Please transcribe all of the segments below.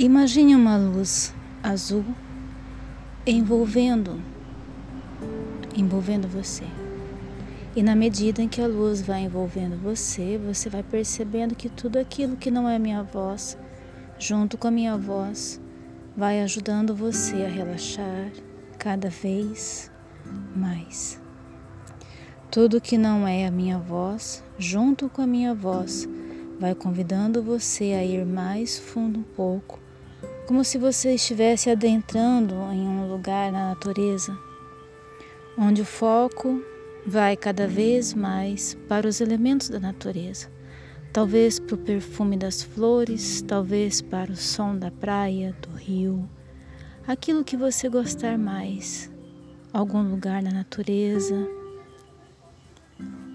Imagine uma luz azul envolvendo envolvendo você. E na medida em que a luz vai envolvendo você, você vai percebendo que tudo aquilo que não é minha voz, junto com a minha voz, vai ajudando você a relaxar cada vez mais. Tudo que não é a minha voz, junto com a minha voz, vai convidando você a ir mais fundo um pouco como se você estivesse adentrando em um lugar na natureza, onde o foco vai cada vez mais para os elementos da natureza, talvez para o perfume das flores, talvez para o som da praia, do rio, aquilo que você gostar mais, algum lugar na natureza,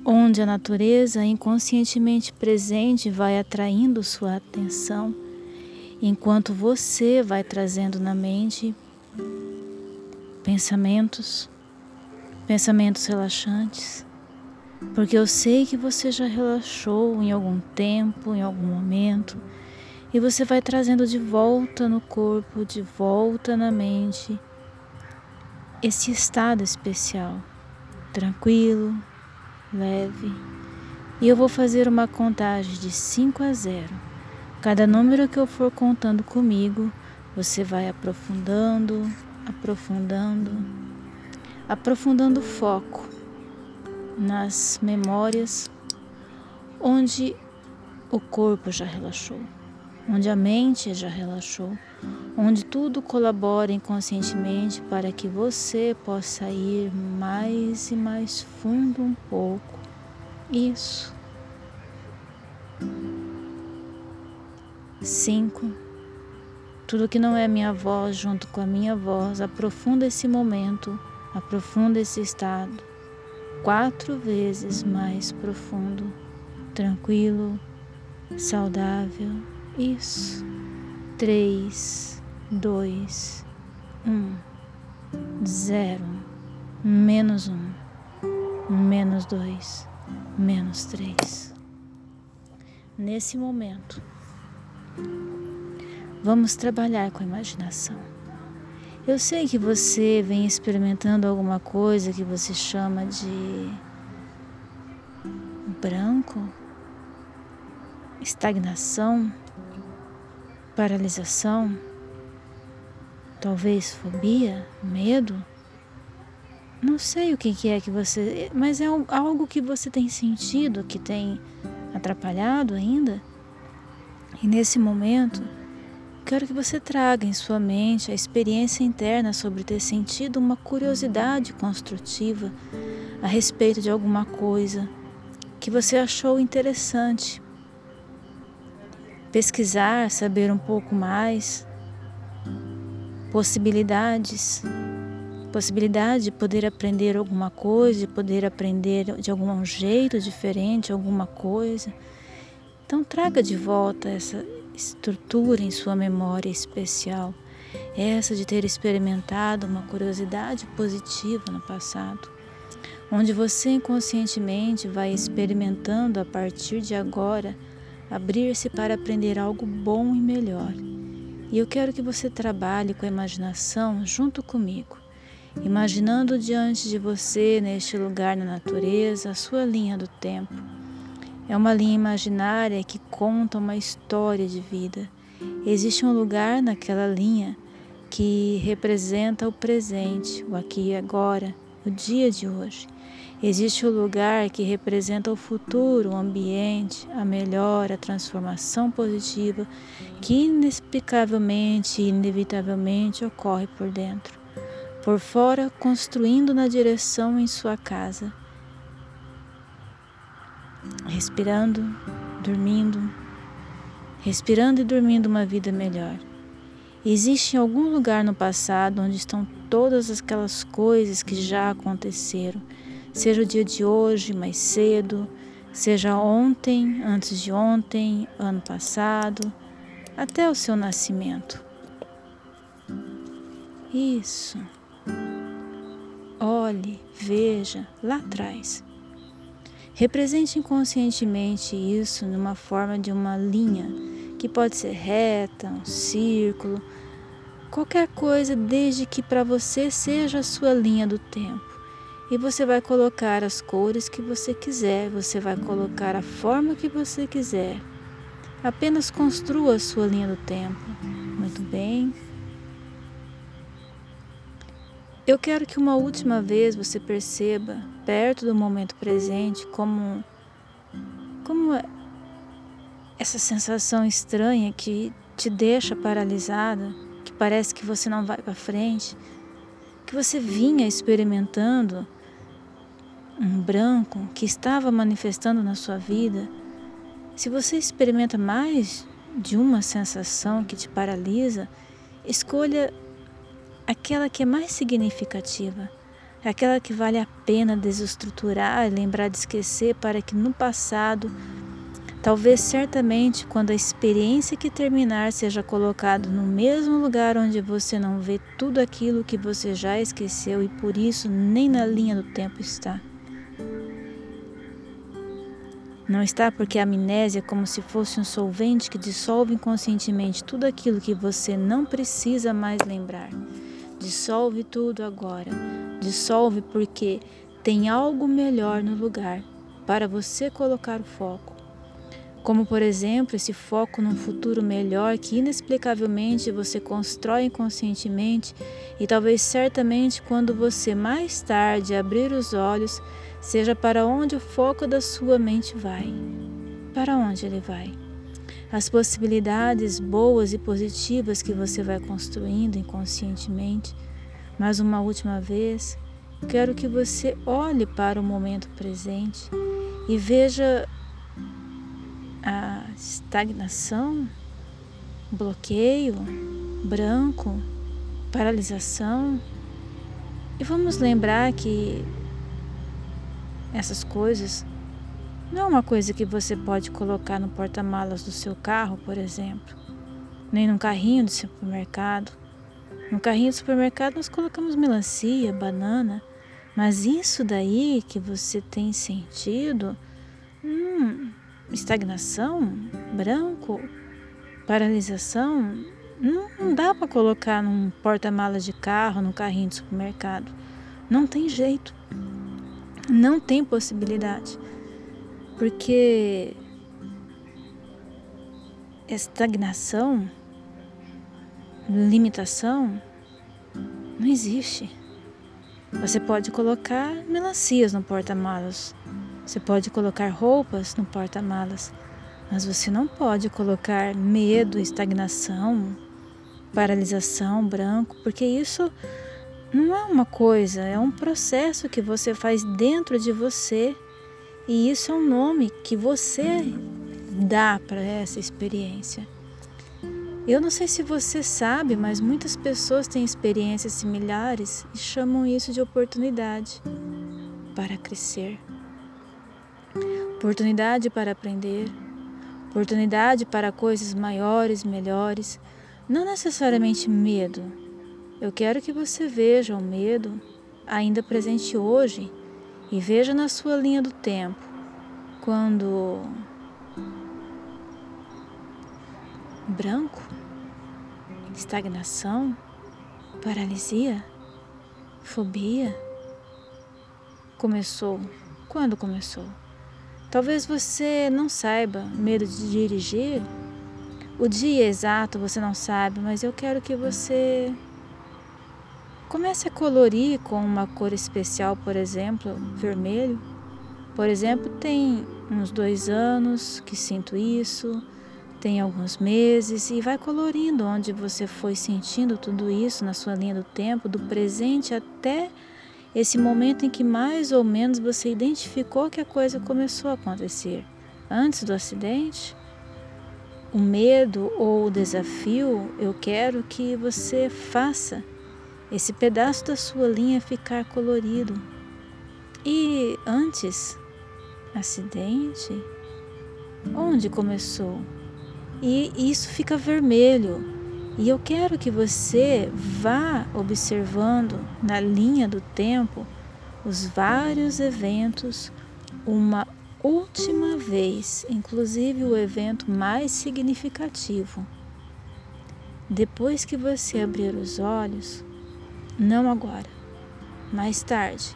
onde a natureza inconscientemente presente vai atraindo sua atenção enquanto você vai trazendo na mente pensamentos, pensamentos relaxantes, porque eu sei que você já relaxou em algum tempo, em algum momento, e você vai trazendo de volta no corpo, de volta na mente, esse estado especial, tranquilo, leve. E eu vou fazer uma contagem de 5 a 0 Cada número que eu for contando comigo, você vai aprofundando, aprofundando, aprofundando o foco nas memórias onde o corpo já relaxou, onde a mente já relaxou, onde tudo colabora inconscientemente para que você possa ir mais e mais fundo um pouco. Isso. 5. Tudo que não é minha voz, junto com a minha voz, aprofunda esse momento, aprofunda esse estado. Quatro vezes mais profundo, tranquilo, saudável. Isso. Três, dois, um, zero, menos um, menos dois, menos três. Nesse momento, Vamos trabalhar com a imaginação. Eu sei que você vem experimentando alguma coisa que você chama de branco, estagnação, paralisação, talvez fobia, medo. Não sei o que é que você. Mas é algo que você tem sentido que tem atrapalhado ainda? E nesse momento, quero que você traga em sua mente a experiência interna sobre ter sentido uma curiosidade construtiva a respeito de alguma coisa que você achou interessante. Pesquisar, saber um pouco mais, possibilidades, possibilidade de poder aprender alguma coisa, de poder aprender de algum jeito diferente alguma coisa então traga de volta essa estrutura em sua memória especial, essa de ter experimentado uma curiosidade positiva no passado, onde você inconscientemente vai experimentando a partir de agora abrir-se para aprender algo bom e melhor. E eu quero que você trabalhe com a imaginação junto comigo, imaginando diante de você, neste lugar na natureza, a sua linha do tempo é uma linha imaginária que conta uma história de vida. Existe um lugar naquela linha que representa o presente, o aqui e agora, o dia de hoje. Existe o lugar que representa o futuro, o ambiente, a melhora, a transformação positiva que inexplicavelmente e inevitavelmente ocorre por dentro. Por fora, construindo na direção em sua casa respirando, dormindo, respirando e dormindo uma vida melhor. Existe algum lugar no passado onde estão todas aquelas coisas que já aconteceram, seja o dia de hoje, mais cedo, seja ontem, antes de ontem, ano passado, até o seu nascimento. Isso. Olhe, veja lá atrás. Represente inconscientemente isso numa forma de uma linha que pode ser reta, um círculo, qualquer coisa desde que para você seja a sua linha do tempo. E você vai colocar as cores que você quiser, você vai colocar a forma que você quiser. Apenas construa a sua linha do tempo. Muito bem. Eu quero que uma última vez você perceba, perto do momento presente, como, como essa sensação estranha que te deixa paralisada, que parece que você não vai para frente, que você vinha experimentando um branco que estava manifestando na sua vida. Se você experimenta mais de uma sensação que te paralisa, escolha aquela que é mais significativa, aquela que vale a pena desestruturar lembrar de esquecer para que no passado, talvez certamente quando a experiência que terminar seja colocado no mesmo lugar onde você não vê tudo aquilo que você já esqueceu e por isso nem na linha do tempo está. Não está porque a amnésia é como se fosse um solvente que dissolve inconscientemente tudo aquilo que você não precisa mais lembrar. Dissolve tudo agora. Dissolve porque tem algo melhor no lugar para você colocar o foco. Como, por exemplo, esse foco num futuro melhor que inexplicavelmente você constrói inconscientemente e talvez certamente quando você mais tarde abrir os olhos, seja para onde o foco da sua mente vai. Para onde ele vai? As possibilidades boas e positivas que você vai construindo inconscientemente. Mas uma última vez, quero que você olhe para o momento presente e veja a estagnação, bloqueio, branco, paralisação. E vamos lembrar que essas coisas não é uma coisa que você pode colocar no porta-malas do seu carro, por exemplo, nem num carrinho do supermercado. No carrinho do supermercado nós colocamos melancia, banana, mas isso daí que você tem sentido, hum, estagnação, branco, paralisação, não, não dá para colocar num porta-malas de carro, num carrinho de supermercado. Não tem jeito. Não tem possibilidade. Porque estagnação, limitação, não existe. Você pode colocar melancias no porta-malas. Você pode colocar roupas no porta-malas, mas você não pode colocar medo, estagnação, paralisação, branco, porque isso não é uma coisa, é um processo que você faz dentro de você e isso é um nome que você dá para essa experiência. Eu não sei se você sabe, mas muitas pessoas têm experiências similares e chamam isso de oportunidade para crescer oportunidade para aprender, oportunidade para coisas maiores, melhores, não necessariamente medo. Eu quero que você veja o medo ainda presente hoje e veja na sua linha do tempo quando branco, estagnação, paralisia, fobia começou. Quando começou? Talvez você não saiba, medo de dirigir. O dia exato você não sabe, mas eu quero que você comece a colorir com uma cor especial, por exemplo, vermelho. Por exemplo, tem uns dois anos que sinto isso, tem alguns meses e vai colorindo onde você foi sentindo tudo isso na sua linha do tempo, do presente até esse momento em que mais ou menos você identificou que a coisa começou a acontecer. Antes do acidente, o medo ou o desafio, eu quero que você faça esse pedaço da sua linha ficar colorido. E antes, acidente, onde começou? E isso fica vermelho e eu quero que você vá observando na linha do tempo os vários eventos, uma última vez, inclusive o evento mais significativo. Depois que você abrir os olhos, não agora, mais tarde,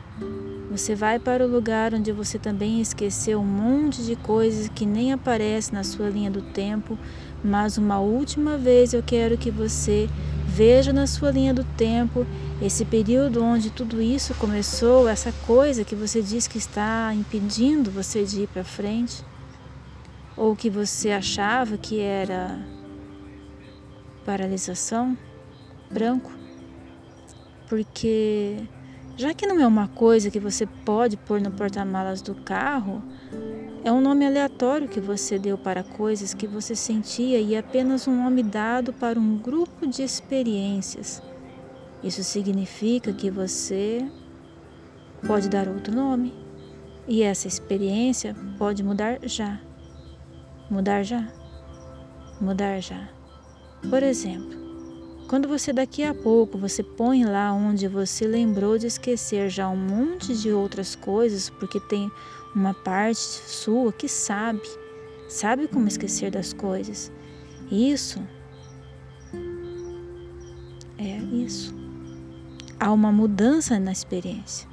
você vai para o lugar onde você também esqueceu um monte de coisas que nem aparecem na sua linha do tempo, mas uma última vez eu quero que você veja na sua linha do tempo esse período onde tudo isso começou, essa coisa que você diz que está impedindo você de ir para frente, ou que você achava que era paralisação, branco, porque já que não é uma coisa que você pode pôr no porta-malas do carro, é um nome aleatório que você deu para coisas que você sentia e apenas um nome dado para um grupo de experiências. Isso significa que você pode dar outro nome e essa experiência pode mudar já. Mudar já. Mudar já. Por exemplo, quando você daqui a pouco você põe lá onde você lembrou de esquecer já um monte de outras coisas, porque tem uma parte sua que sabe, sabe como esquecer das coisas. Isso é isso. Há uma mudança na experiência.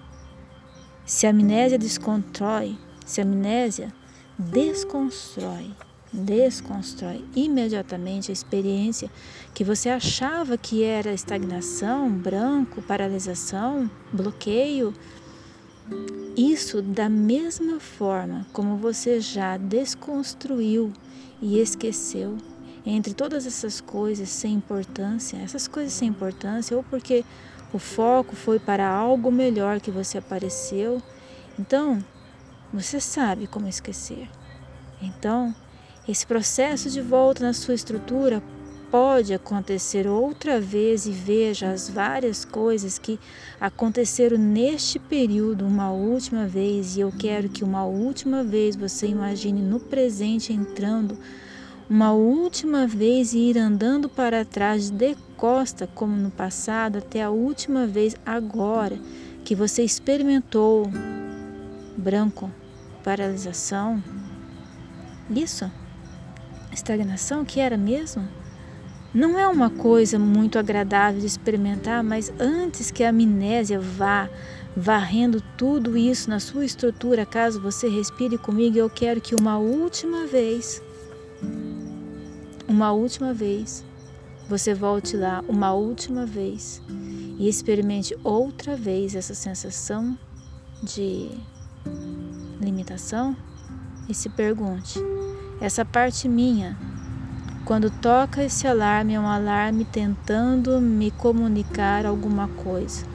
Se a amnésia desconstrói, se a amnésia desconstrói desconstrói imediatamente a experiência que você achava que era estagnação, branco, paralisação, bloqueio. Isso da mesma forma como você já desconstruiu e esqueceu entre todas essas coisas sem importância, essas coisas sem importância, ou porque o foco foi para algo melhor que você apareceu, então você sabe como esquecer. Então, esse processo de volta na sua estrutura pode acontecer outra vez e veja as várias coisas que aconteceram neste período uma última vez e eu quero que uma última vez você imagine no presente entrando uma última vez e ir andando para trás de costa como no passado até a última vez agora que você experimentou branco, paralisação. Isso estagnação que era mesmo? Não é uma coisa muito agradável de experimentar, mas antes que a amnésia vá varrendo tudo isso na sua estrutura, caso você respire comigo, eu quero que uma última vez, uma última vez, você volte lá uma última vez e experimente outra vez essa sensação de limitação e se pergunte: essa parte minha, quando toca esse alarme, é um alarme tentando me comunicar alguma coisa.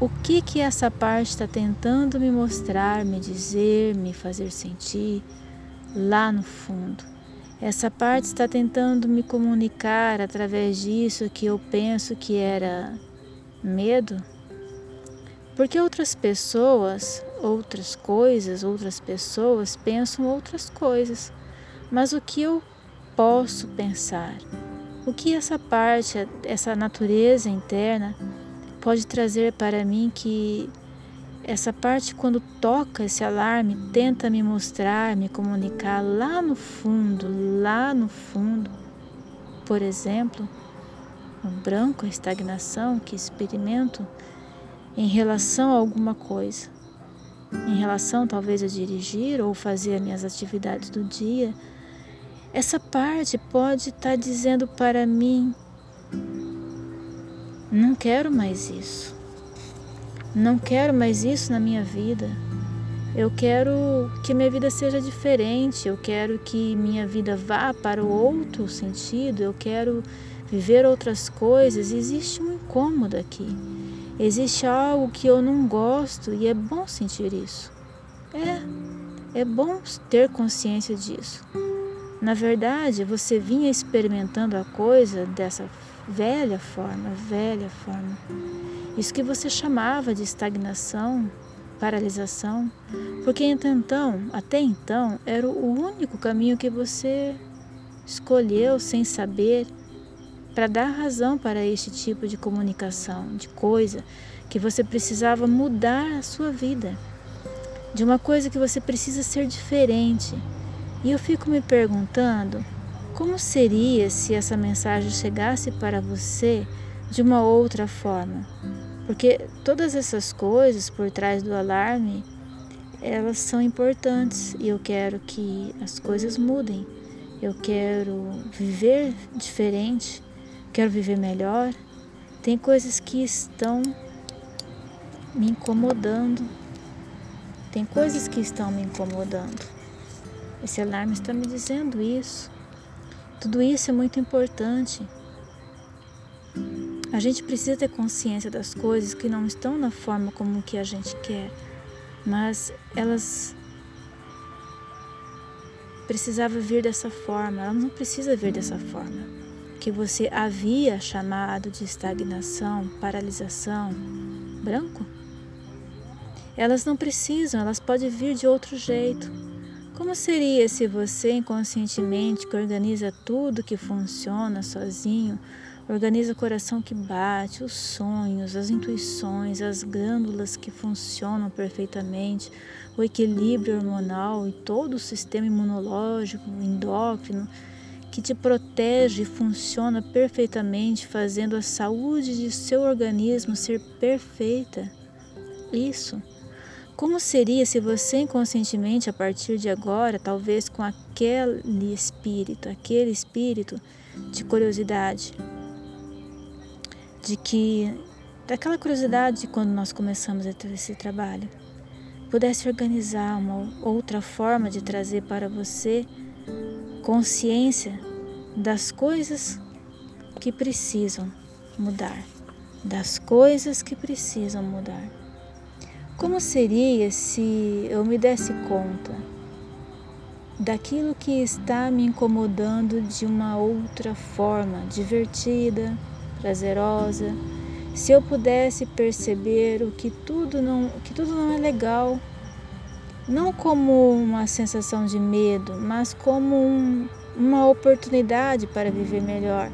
O que que essa parte está tentando me mostrar, me dizer, me fazer sentir lá no fundo? Essa parte está tentando me comunicar através disso que eu penso que era medo? Porque outras pessoas, outras coisas, outras pessoas pensam outras coisas. Mas o que eu posso pensar? O que essa parte, essa natureza interna pode trazer para mim que essa parte, quando toca esse alarme, tenta me mostrar, me comunicar lá no fundo, lá no fundo. Por exemplo, o branco, a estagnação que experimento em relação a alguma coisa. Em relação talvez a dirigir ou fazer as minhas atividades do dia, essa parte pode estar tá dizendo para mim: não quero mais isso. Não quero mais isso na minha vida. Eu quero que minha vida seja diferente. Eu quero que minha vida vá para o outro sentido. Eu quero viver outras coisas. Existe um incômodo aqui. Existe algo que eu não gosto e é bom sentir isso. É, é bom ter consciência disso. Na verdade, você vinha experimentando a coisa dessa velha forma, velha forma. Isso que você chamava de estagnação, paralisação, porque então, até então, era o único caminho que você escolheu sem saber para dar razão para este tipo de comunicação, de coisa que você precisava mudar a sua vida. de uma coisa que você precisa ser diferente. E eu fico me perguntando como seria se essa mensagem chegasse para você de uma outra forma. Porque todas essas coisas por trás do alarme, elas são importantes e eu quero que as coisas mudem. Eu quero viver diferente, quero viver melhor. Tem coisas que estão me incomodando. Tem coisas que estão me incomodando. Esse alarme está me dizendo isso. Tudo isso é muito importante. A gente precisa ter consciência das coisas que não estão na forma como que a gente quer, mas elas precisavam vir dessa forma. Ela não precisa vir dessa forma. Que você havia chamado de estagnação, paralisação, branco. Elas não precisam, elas podem vir de outro jeito. Como seria se você inconscientemente que organiza tudo que funciona sozinho, Organiza o coração que bate, os sonhos, as intuições, as glândulas que funcionam perfeitamente, o equilíbrio hormonal e todo o sistema imunológico, endócrino, que te protege e funciona perfeitamente, fazendo a saúde de seu organismo ser perfeita. Isso. Como seria se você inconscientemente, a partir de agora, talvez com aquele espírito, aquele espírito de curiosidade, de que daquela curiosidade de quando nós começamos esse trabalho, pudesse organizar uma outra forma de trazer para você consciência das coisas que precisam mudar, das coisas que precisam mudar. Como seria se eu me desse conta daquilo que está me incomodando de uma outra forma, divertida, prazerosa, se eu pudesse perceber o que tudo não, que tudo não é legal, não como uma sensação de medo, mas como um, uma oportunidade para viver melhor,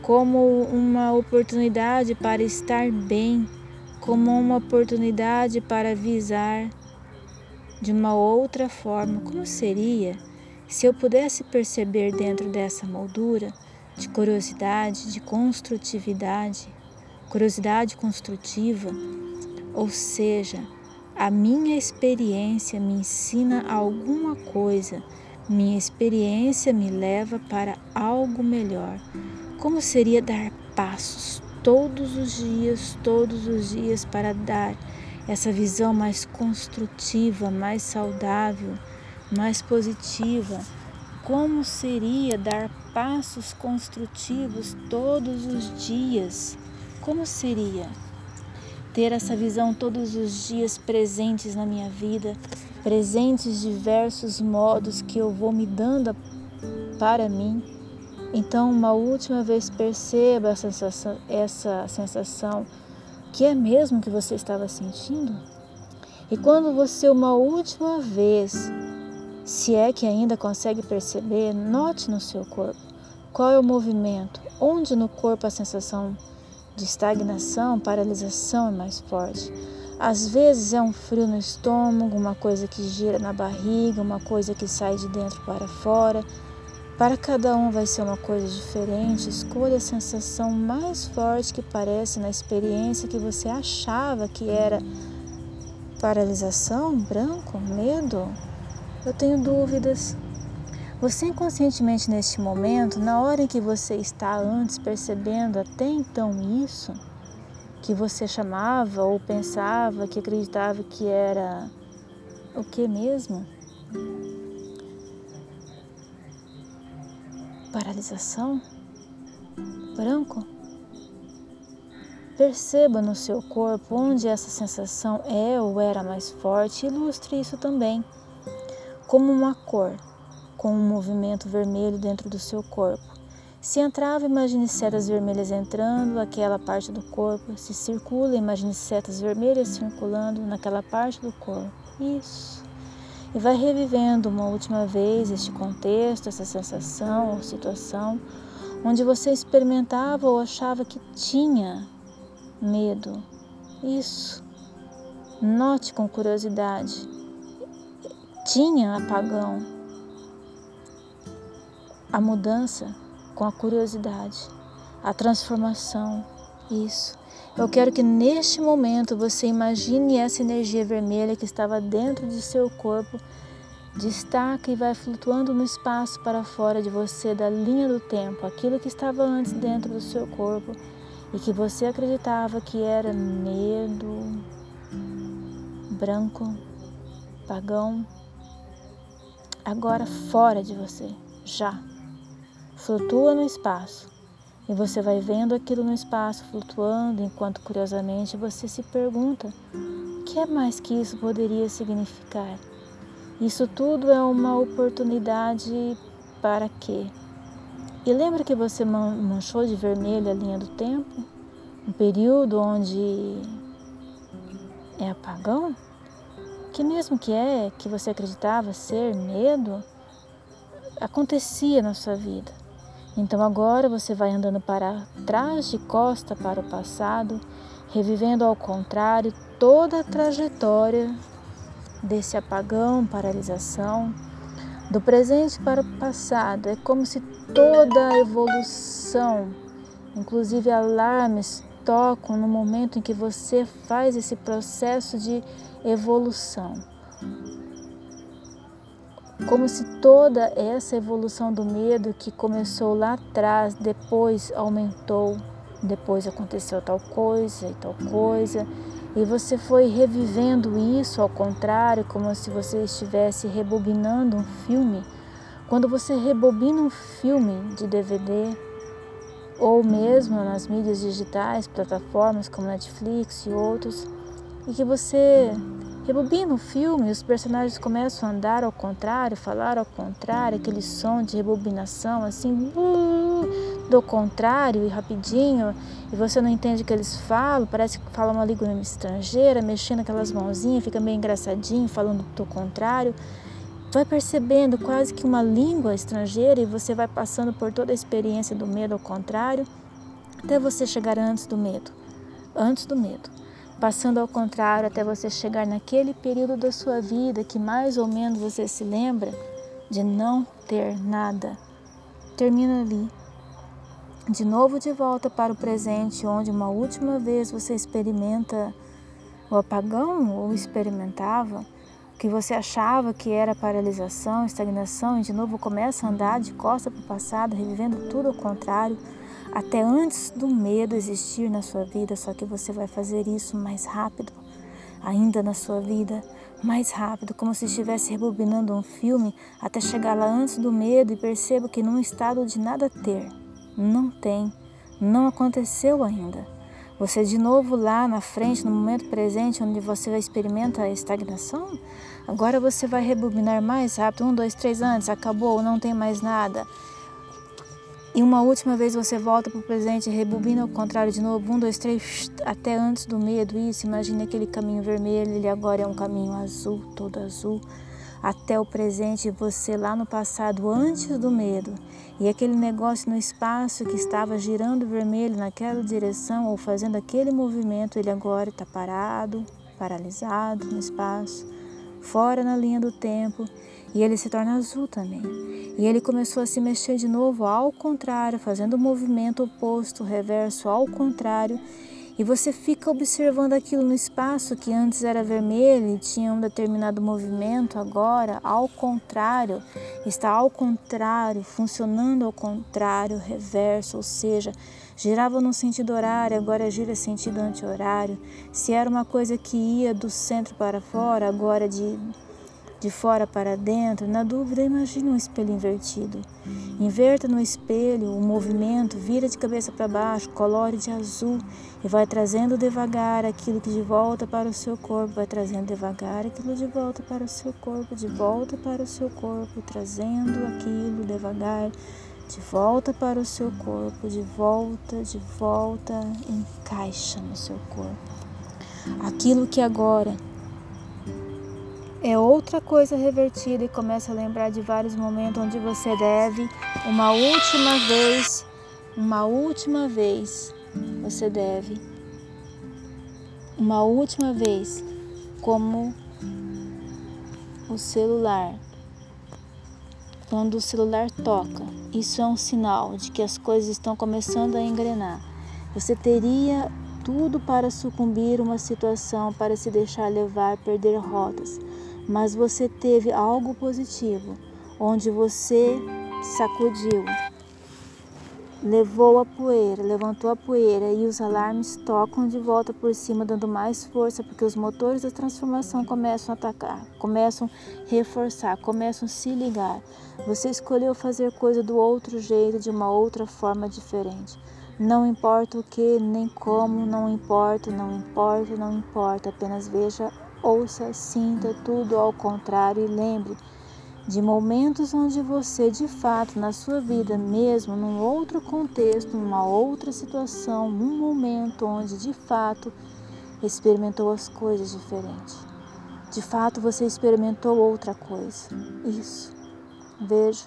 como uma oportunidade para estar bem, como uma oportunidade para visar de uma outra forma. Como seria se eu pudesse perceber dentro dessa moldura de curiosidade, de construtividade, curiosidade construtiva, ou seja, a minha experiência me ensina alguma coisa, minha experiência me leva para algo melhor. Como seria dar passos todos os dias, todos os dias para dar essa visão mais construtiva, mais saudável, mais positiva? Como seria dar passos construtivos todos os dias. Como seria ter essa visão todos os dias presentes na minha vida, presentes diversos modos que eu vou me dando para mim? Então, uma última vez perceba essa sensação, essa sensação que é mesmo que você estava sentindo. E quando você uma última vez se é que ainda consegue perceber, note no seu corpo qual é o movimento, onde no corpo a sensação de estagnação, paralisação é mais forte. Às vezes é um frio no estômago, uma coisa que gira na barriga, uma coisa que sai de dentro para fora. Para cada um vai ser uma coisa diferente. Escolha a sensação mais forte que parece na experiência que você achava que era paralisação, branco, medo, eu tenho dúvidas. Você inconscientemente neste momento, na hora em que você está antes percebendo até então isso, que você chamava ou pensava, que acreditava que era o que mesmo? Paralisação? Branco? Perceba no seu corpo onde essa sensação é ou era mais forte e ilustre isso também como uma cor, com um movimento vermelho dentro do seu corpo. Se entrava, imagine setas vermelhas entrando aquela parte do corpo. Se circula, imagine setas vermelhas circulando naquela parte do corpo. Isso. E vai revivendo uma última vez este contexto, essa sensação ou situação onde você experimentava ou achava que tinha medo. Isso. Note com curiosidade tinha apagão, a mudança com a curiosidade, a transformação, isso. Eu quero que neste momento você imagine essa energia vermelha que estava dentro de seu corpo, destaca e vai flutuando no espaço para fora de você da linha do tempo, aquilo que estava antes dentro do seu corpo e que você acreditava que era medo, branco, pagão, agora fora de você, já. Flutua no espaço e você vai vendo aquilo no espaço flutuando, enquanto curiosamente você se pergunta: o que é mais que isso poderia significar? Isso tudo é uma oportunidade para quê? E lembra que você manchou de vermelho a linha do tempo? Um período onde é apagão? Que mesmo que é que você acreditava ser medo, acontecia na sua vida. Então agora você vai andando para trás de costa para o passado, revivendo ao contrário toda a trajetória desse apagão, paralisação, do presente para o passado. É como se toda a evolução, inclusive alarmes, tocam no momento em que você faz esse processo de evolução. Como se toda essa evolução do medo que começou lá atrás, depois aumentou, depois aconteceu tal coisa e tal coisa, e você foi revivendo isso ao contrário, como se você estivesse rebobinando um filme. Quando você rebobina um filme de DVD, ou mesmo nas mídias digitais, plataformas como Netflix e outros, e que você rebobina o filme, os personagens começam a andar ao contrário, falar ao contrário, aquele som de rebobinação assim, do contrário e rapidinho, e você não entende o que eles falam, parece que fala uma língua estrangeira, mexendo aquelas mãozinhas, fica meio engraçadinho, falando do contrário. Vai percebendo quase que uma língua estrangeira e você vai passando por toda a experiência do medo ao contrário, até você chegar antes do medo. Antes do medo passando ao contrário até você chegar naquele período da sua vida que mais ou menos você se lembra de não ter nada. Termina ali. De novo de volta para o presente, onde uma última vez você experimenta o apagão ou experimentava o que você achava que era paralisação, estagnação, e de novo começa a andar de costa para o passado, revivendo tudo ao contrário até antes do medo existir na sua vida, só que você vai fazer isso mais rápido, ainda na sua vida, mais rápido, como se estivesse rebobinando um filme até chegar lá antes do medo e perceba que num estado de nada ter, não tem, não aconteceu ainda. Você de novo lá na frente, no momento presente, onde você experimenta a estagnação, agora você vai rebobinar mais rápido, um, dois, três antes, acabou, não tem mais nada. E uma última vez você volta para o presente, rebobina ao contrário de novo, um, dois, três, até antes do medo. Isso, imagine aquele caminho vermelho, ele agora é um caminho azul, todo azul, até o presente, você lá no passado, antes do medo. E aquele negócio no espaço que estava girando vermelho naquela direção ou fazendo aquele movimento, ele agora está parado, paralisado no espaço, fora na linha do tempo e ele se torna azul também. E ele começou a se mexer de novo ao contrário, fazendo o movimento oposto, reverso ao contrário. E você fica observando aquilo no espaço que antes era vermelho e tinha um determinado movimento, agora ao contrário, está ao contrário, funcionando ao contrário, reverso, ou seja, girava no sentido horário, agora gira sentido anti-horário. Se era uma coisa que ia do centro para fora, agora de de fora para dentro, na dúvida, imagine um espelho invertido. Inverta no espelho o movimento, vira de cabeça para baixo, colore de azul e vai trazendo devagar aquilo que de volta para o seu corpo, vai trazendo devagar aquilo de volta para o seu corpo, de volta para o seu corpo, trazendo aquilo devagar de volta para o seu corpo, de volta, de volta, encaixa no seu corpo. Aquilo que agora é outra coisa revertida e começa a lembrar de vários momentos onde você deve uma última vez, uma última vez, você deve uma última vez, como o celular, quando o celular toca, isso é um sinal de que as coisas estão começando a engrenar. Você teria tudo para sucumbir uma situação, para se deixar levar, perder rotas, mas você teve algo positivo, onde você sacudiu, levou a poeira, levantou a poeira e os alarmes tocam de volta por cima, dando mais força, porque os motores da transformação começam a atacar, começam a reforçar, começam a se ligar. Você escolheu fazer coisa do outro jeito, de uma outra forma diferente. Não importa o que, nem como, não importa, não importa, não importa, apenas veja, ouça, sinta tudo ao contrário e lembre de momentos onde você, de fato, na sua vida mesmo, num outro contexto, numa outra situação, num momento onde de fato experimentou as coisas diferentes. De fato, você experimentou outra coisa. Isso. Veja,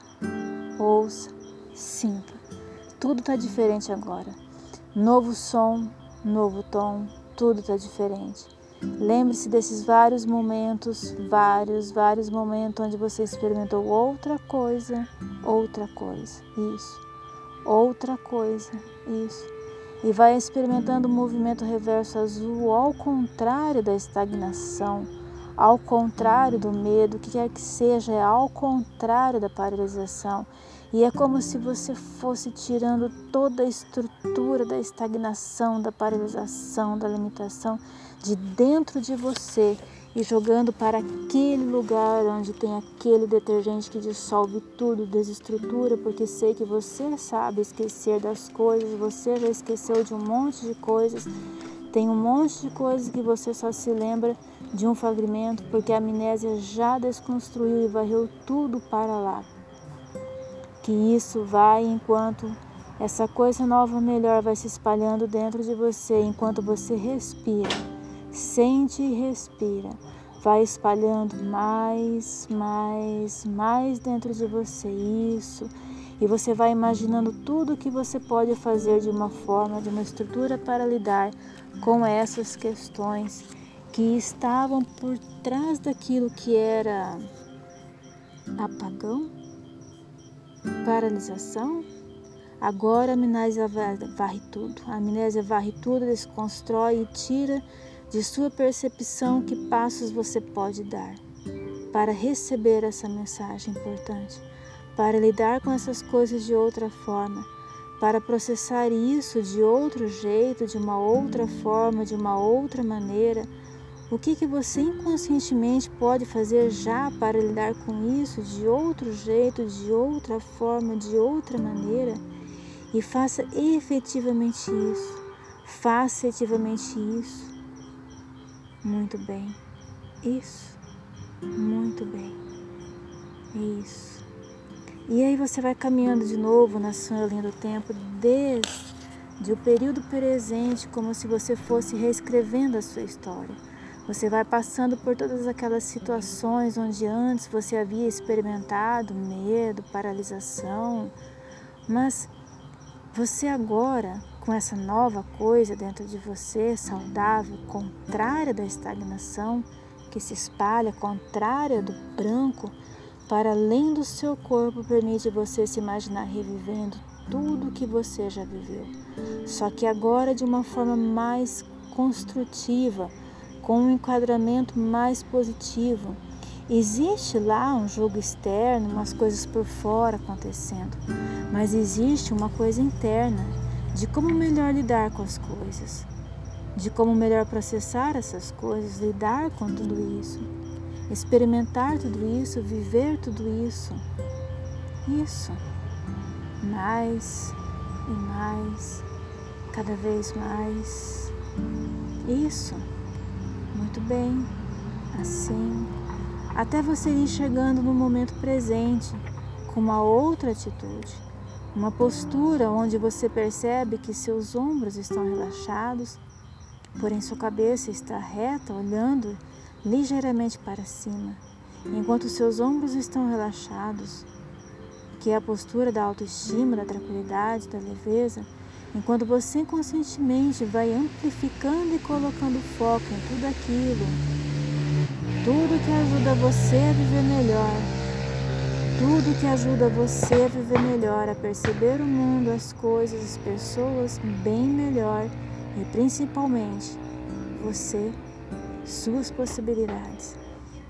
ouça, sinta. Tudo está diferente agora. Novo som, novo tom, tudo está diferente. Lembre-se desses vários momentos, vários, vários momentos onde você experimentou outra coisa, outra coisa, isso, outra coisa, isso. E vai experimentando o movimento reverso azul ao contrário da estagnação, ao contrário do medo, o que quer que seja, é ao contrário da paralisação. E é como se você fosse tirando toda a estrutura da estagnação, da paralisação, da limitação de dentro de você e jogando para aquele lugar onde tem aquele detergente que dissolve tudo, desestrutura, porque sei que você sabe esquecer das coisas, você já esqueceu de um monte de coisas, tem um monte de coisas que você só se lembra de um fragmento, porque a amnésia já desconstruiu e varreu tudo para lá. Que isso vai enquanto essa coisa nova melhor vai se espalhando dentro de você, enquanto você respira Sente e respira. Vai espalhando mais, mais, mais dentro de você. Isso. E você vai imaginando tudo que você pode fazer de uma forma, de uma estrutura para lidar com essas questões que estavam por trás daquilo que era apagão, paralisação. Agora a amnésia varre tudo. A amnésia varre tudo, desconstrói e tira de sua percepção que passos você pode dar para receber essa mensagem importante, para lidar com essas coisas de outra forma, para processar isso de outro jeito, de uma outra forma, de uma outra maneira. O que, que você inconscientemente pode fazer já para lidar com isso de outro jeito, de outra forma, de outra maneira? E faça efetivamente isso. Faça efetivamente isso. Muito bem. Isso. Muito bem. Isso. E aí você vai caminhando de novo na sua linha do tempo desde o período presente, como se você fosse reescrevendo a sua história. Você vai passando por todas aquelas situações onde antes você havia experimentado medo, paralisação, mas você agora com essa nova coisa dentro de você, saudável, contrária da estagnação, que se espalha, contrária do branco, para além do seu corpo, permite você se imaginar revivendo tudo o que você já viveu. Só que agora de uma forma mais construtiva, com um enquadramento mais positivo. Existe lá um jogo externo, umas coisas por fora acontecendo, mas existe uma coisa interna de como melhor lidar com as coisas, de como melhor processar essas coisas, lidar com tudo isso, experimentar tudo isso, viver tudo isso. Isso. Mais e mais, cada vez mais. Isso. Muito bem. Assim. Até você ir chegando no momento presente com uma outra atitude uma postura onde você percebe que seus ombros estão relaxados, porém sua cabeça está reta, olhando ligeiramente para cima, enquanto seus ombros estão relaxados, que é a postura da autoestima, da tranquilidade, da leveza, enquanto você conscientemente vai amplificando e colocando foco em tudo aquilo tudo que ajuda você a viver melhor, tudo que ajuda você a viver melhor, a perceber o mundo, as coisas, as pessoas bem melhor e principalmente você, suas possibilidades.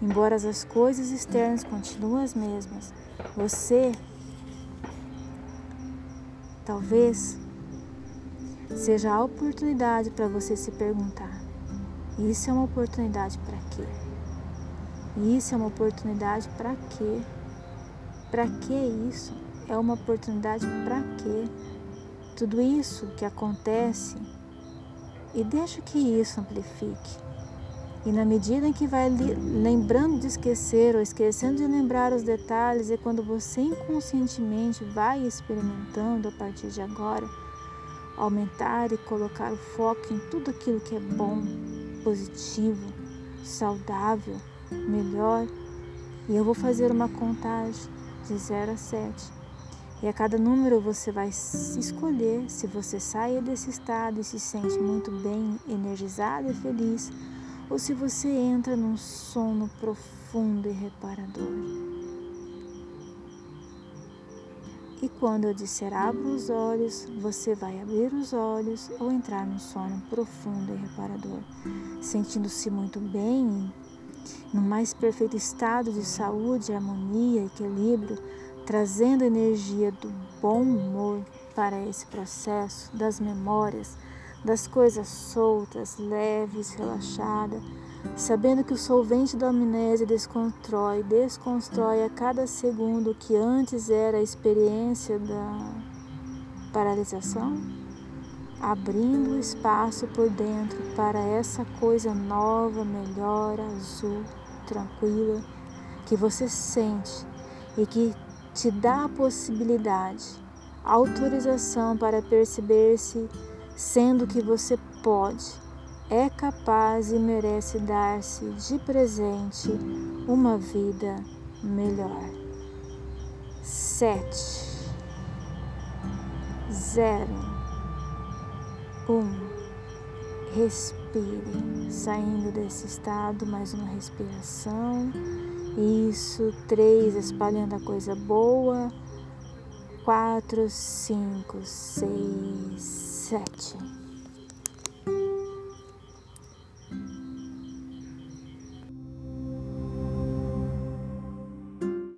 Embora as coisas externas continuem as mesmas, você talvez seja a oportunidade para você se perguntar: isso é uma oportunidade para quê? Isso é uma oportunidade para quê? Para que isso? É uma oportunidade para quê? Tudo isso que acontece e deixa que isso amplifique. E na medida em que vai lembrando de esquecer ou esquecendo de lembrar os detalhes, é quando você inconscientemente vai experimentando a partir de agora aumentar e colocar o foco em tudo aquilo que é bom, positivo, saudável, melhor. E eu vou fazer uma contagem de 0 a 7. E a cada número você vai escolher se você sai desse estado e se sente muito bem, energizado e feliz, ou se você entra num sono profundo e reparador. E quando eu disser abra os olhos, você vai abrir os olhos ou entrar num sono profundo e reparador, sentindo-se muito bem, no mais perfeito estado de saúde, harmonia, equilíbrio, trazendo energia do bom humor para esse processo das memórias, das coisas soltas, leves, relaxadas, sabendo que o solvente da amnésia desconstrói, desconstrói a cada segundo o que antes era a experiência da paralisação, abrindo espaço por dentro para essa coisa nova, melhor, azul, tranquila, que você sente e que te dá a possibilidade, autorização para perceber-se sendo que você pode, é capaz e merece dar-se de presente uma vida melhor. Sete, zero, um. Respire, saindo desse estado, mais uma respiração. Isso, três, espalhando a coisa boa. Quatro, cinco, seis, sete.